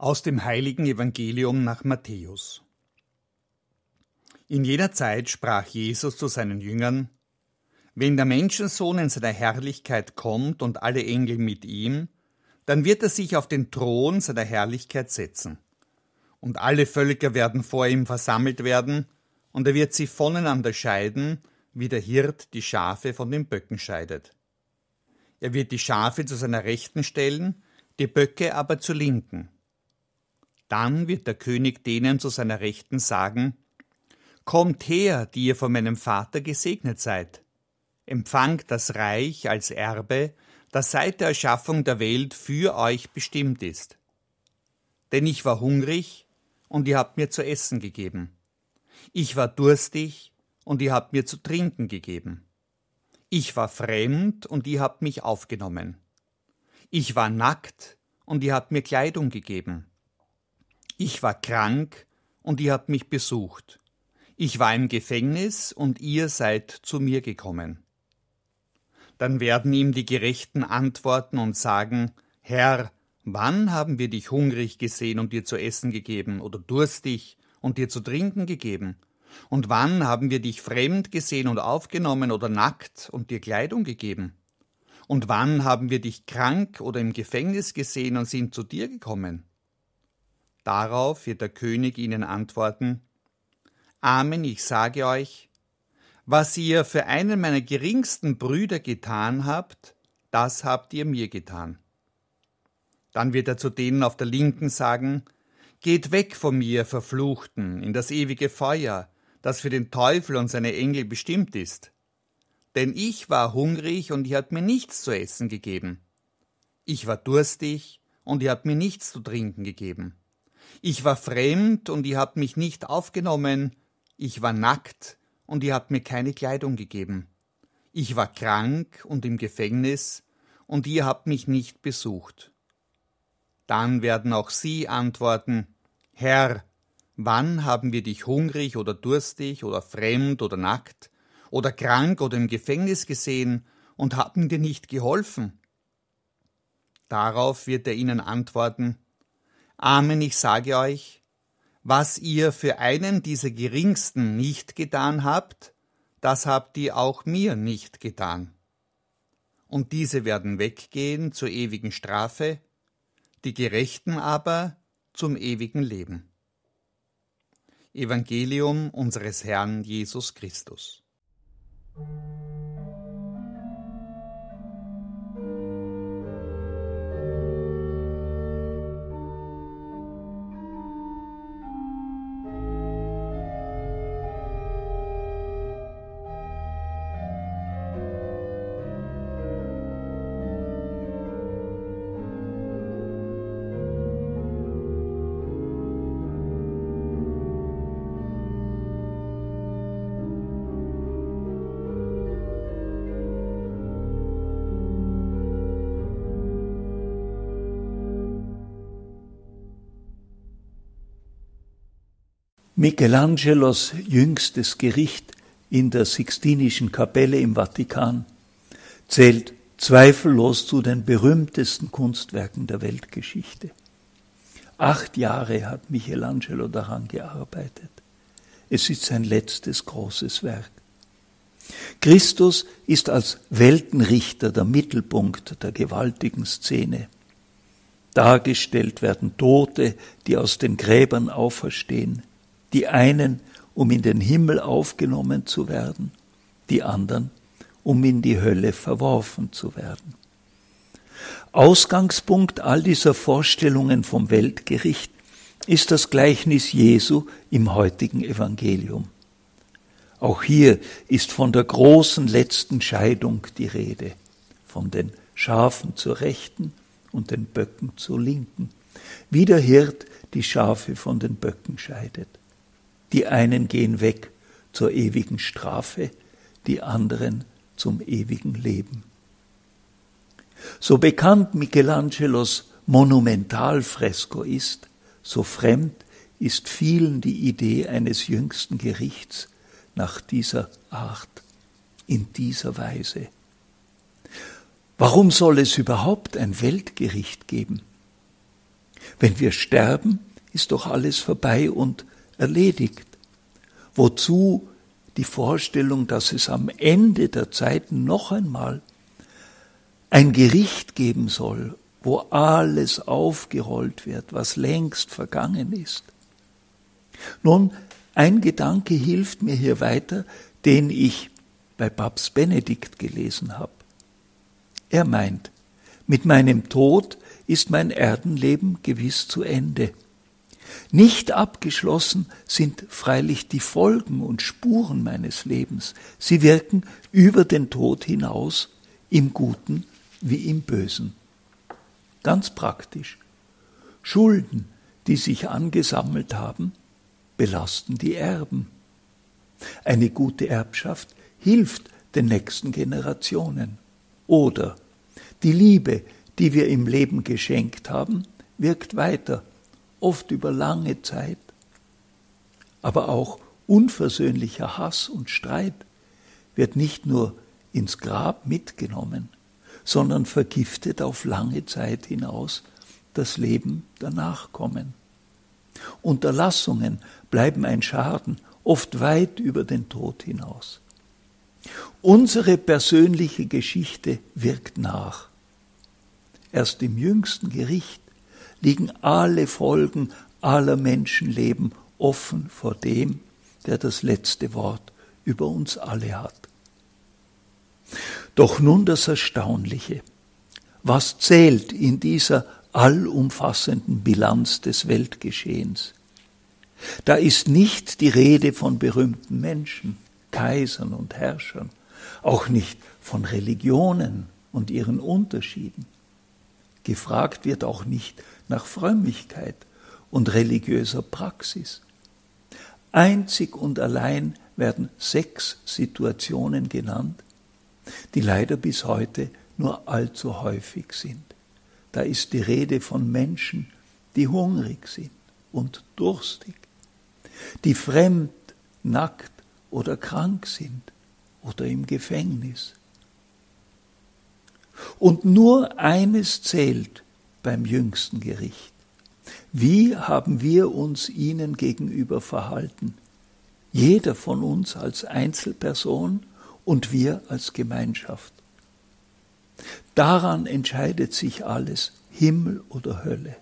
Aus dem heiligen Evangelium nach Matthäus. In jener Zeit sprach Jesus zu seinen Jüngern, Wenn der Menschensohn in seiner Herrlichkeit kommt und alle Engel mit ihm, dann wird er sich auf den Thron seiner Herrlichkeit setzen. Und alle Völker werden vor ihm versammelt werden, und er wird sie voneinander scheiden, wie der Hirt die Schafe von den Böcken scheidet. Er wird die Schafe zu seiner Rechten stellen, die Böcke aber zur Linken. Dann wird der König denen zu seiner Rechten sagen, Kommt her, die ihr von meinem Vater gesegnet seid. Empfangt das Reich als Erbe, das seit der Erschaffung der Welt für euch bestimmt ist. Denn ich war hungrig, und ihr habt mir zu essen gegeben. Ich war durstig, und ihr habt mir zu trinken gegeben. Ich war fremd, und ihr habt mich aufgenommen. Ich war nackt, und ihr habt mir Kleidung gegeben. Ich war krank und ihr habt mich besucht. Ich war im Gefängnis und ihr seid zu mir gekommen. Dann werden ihm die Gerechten antworten und sagen, Herr, wann haben wir dich hungrig gesehen und dir zu essen gegeben oder durstig und dir zu trinken gegeben? Und wann haben wir dich fremd gesehen und aufgenommen oder nackt und dir Kleidung gegeben? Und wann haben wir dich krank oder im Gefängnis gesehen und sind zu dir gekommen? Darauf wird der König ihnen antworten Amen, ich sage euch, was ihr für einen meiner geringsten Brüder getan habt, das habt ihr mir getan. Dann wird er zu denen auf der Linken sagen, Geht weg von mir, Verfluchten, in das ewige Feuer, das für den Teufel und seine Engel bestimmt ist. Denn ich war hungrig und ihr habt mir nichts zu essen gegeben. Ich war durstig und ihr habt mir nichts zu trinken gegeben. Ich war fremd und ihr habt mich nicht aufgenommen, ich war nackt und ihr habt mir keine Kleidung gegeben. Ich war krank und im Gefängnis, und ihr habt mich nicht besucht. Dann werden auch sie antworten, Herr, wann haben wir dich hungrig oder durstig oder fremd oder nackt oder krank oder im Gefängnis gesehen und haben dir nicht geholfen? Darauf wird er ihnen antworten, Amen, ich sage euch, was ihr für einen dieser geringsten nicht getan habt, das habt ihr auch mir nicht getan. Und diese werden weggehen zur ewigen Strafe, die Gerechten aber zum ewigen Leben. Evangelium unseres Herrn Jesus Christus. Michelangelos jüngstes Gericht in der Sixtinischen Kapelle im Vatikan zählt zweifellos zu den berühmtesten Kunstwerken der Weltgeschichte. Acht Jahre hat Michelangelo daran gearbeitet. Es ist sein letztes großes Werk. Christus ist als Weltenrichter der Mittelpunkt der gewaltigen Szene. Dargestellt werden Tote, die aus den Gräbern auferstehen, die einen, um in den Himmel aufgenommen zu werden, die anderen, um in die Hölle verworfen zu werden. Ausgangspunkt all dieser Vorstellungen vom Weltgericht ist das Gleichnis Jesu im heutigen Evangelium. Auch hier ist von der großen letzten Scheidung die Rede, von den Schafen zur Rechten und den Böcken zur Linken, wie der Hirt die Schafe von den Böcken scheidet. Die einen gehen weg zur ewigen Strafe, die anderen zum ewigen Leben. So bekannt Michelangelos Monumentalfresko ist, so fremd ist vielen die Idee eines jüngsten Gerichts nach dieser Art, in dieser Weise. Warum soll es überhaupt ein Weltgericht geben? Wenn wir sterben, ist doch alles vorbei und erledigt. Wozu die Vorstellung, dass es am Ende der Zeiten noch einmal ein Gericht geben soll, wo alles aufgerollt wird, was längst vergangen ist. Nun, ein Gedanke hilft mir hier weiter, den ich bei Papst Benedikt gelesen habe. Er meint, mit meinem Tod ist mein Erdenleben gewiss zu Ende. Nicht abgeschlossen sind freilich die Folgen und Spuren meines Lebens. Sie wirken über den Tod hinaus, im Guten wie im Bösen. Ganz praktisch. Schulden, die sich angesammelt haben, belasten die Erben. Eine gute Erbschaft hilft den nächsten Generationen. Oder die Liebe, die wir im Leben geschenkt haben, wirkt weiter, oft über lange Zeit. Aber auch unversöhnlicher Hass und Streit wird nicht nur ins Grab mitgenommen, sondern vergiftet auf lange Zeit hinaus das Leben der Nachkommen. Unterlassungen bleiben ein Schaden, oft weit über den Tod hinaus. Unsere persönliche Geschichte wirkt nach. Erst im jüngsten Gericht liegen alle Folgen aller Menschenleben offen vor dem, der das letzte Wort über uns alle hat. Doch nun das Erstaunliche. Was zählt in dieser allumfassenden Bilanz des Weltgeschehens? Da ist nicht die Rede von berühmten Menschen, Kaisern und Herrschern, auch nicht von Religionen und ihren Unterschieden. Gefragt wird auch nicht nach Frömmigkeit und religiöser Praxis. Einzig und allein werden sechs Situationen genannt, die leider bis heute nur allzu häufig sind. Da ist die Rede von Menschen, die hungrig sind und durstig, die fremd, nackt oder krank sind oder im Gefängnis. Und nur eines zählt beim jüngsten Gericht. Wie haben wir uns ihnen gegenüber verhalten? Jeder von uns als Einzelperson und wir als Gemeinschaft. Daran entscheidet sich alles, Himmel oder Hölle.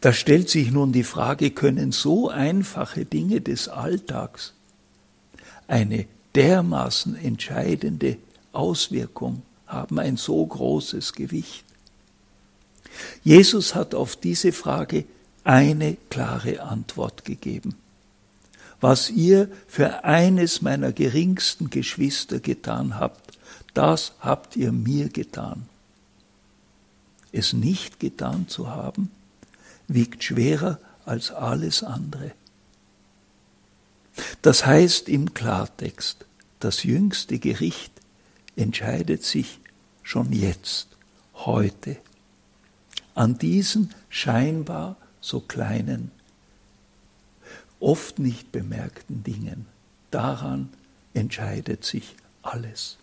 Da stellt sich nun die Frage, können so einfache Dinge des Alltags eine dermaßen entscheidende Auswirkung haben, ein so großes Gewicht? Jesus hat auf diese Frage eine klare Antwort gegeben. Was ihr für eines meiner geringsten Geschwister getan habt, das habt ihr mir getan. Es nicht getan zu haben, wiegt schwerer als alles andere. Das heißt im Klartext, das jüngste Gericht entscheidet sich schon jetzt, heute, an diesen scheinbar so kleinen, oft nicht bemerkten Dingen. Daran entscheidet sich alles.